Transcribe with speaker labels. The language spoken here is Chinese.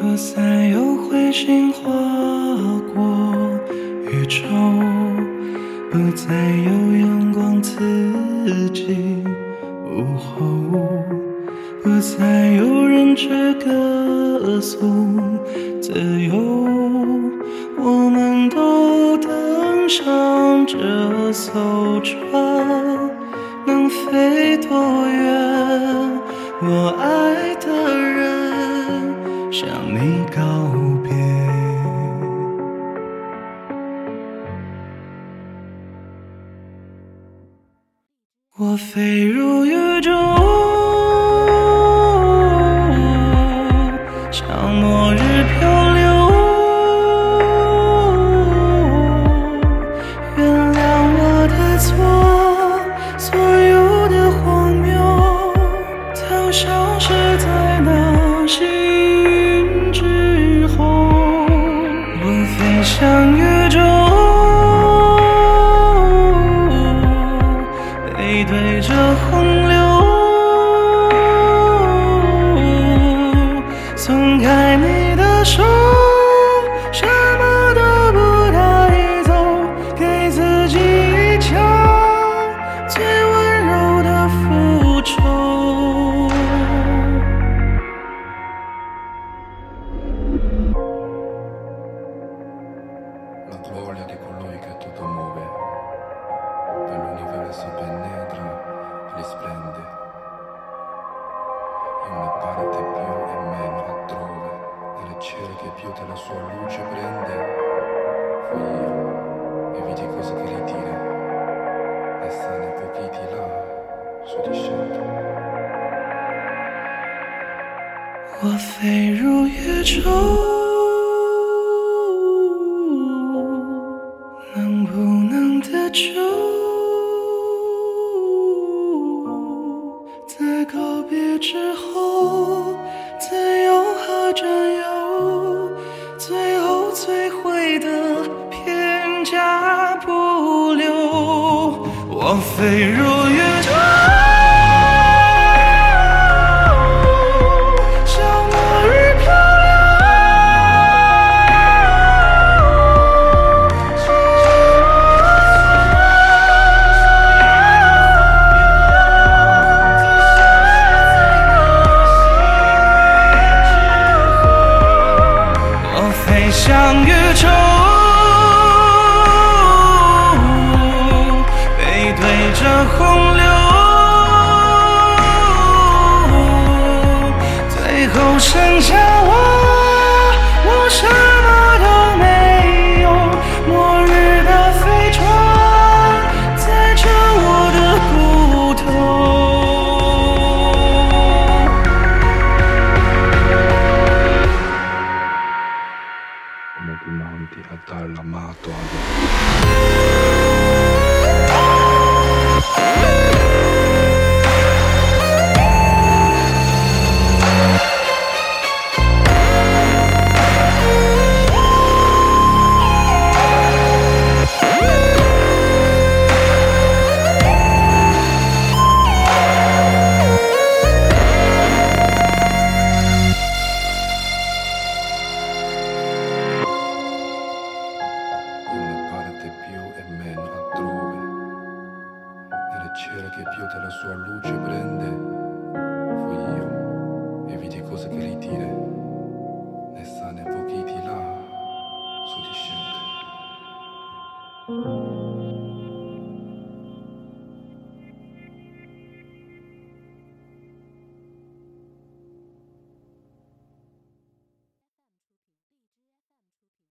Speaker 1: 不再有彗星划过宇宙，不再有阳光刺激午后，不再有人去歌颂自由，我们都登上这艘船，能飞多远？我爱的向你告别。我飞入宇宙，像末日漂流。原谅我的错，背对着洪流，松开你的手，什么都不带走，给自己一场最温柔的复仇。
Speaker 2: La gloria di In una parte più e meno altrove, nelle cieli che più della sua luce prende, fui io, e vidi cose che ritira, e sane pochi di là, su discendo.
Speaker 1: 我飞入宇宙，能不能得救？别之后，自由和占有，最后摧毁的片甲不留。我飞飞向宇宙，背对着洪流。最后剩下我，
Speaker 2: cieli che più della sua luce prende, fui io, e vidi cose che ritira, ne sane pochi di là, su discende.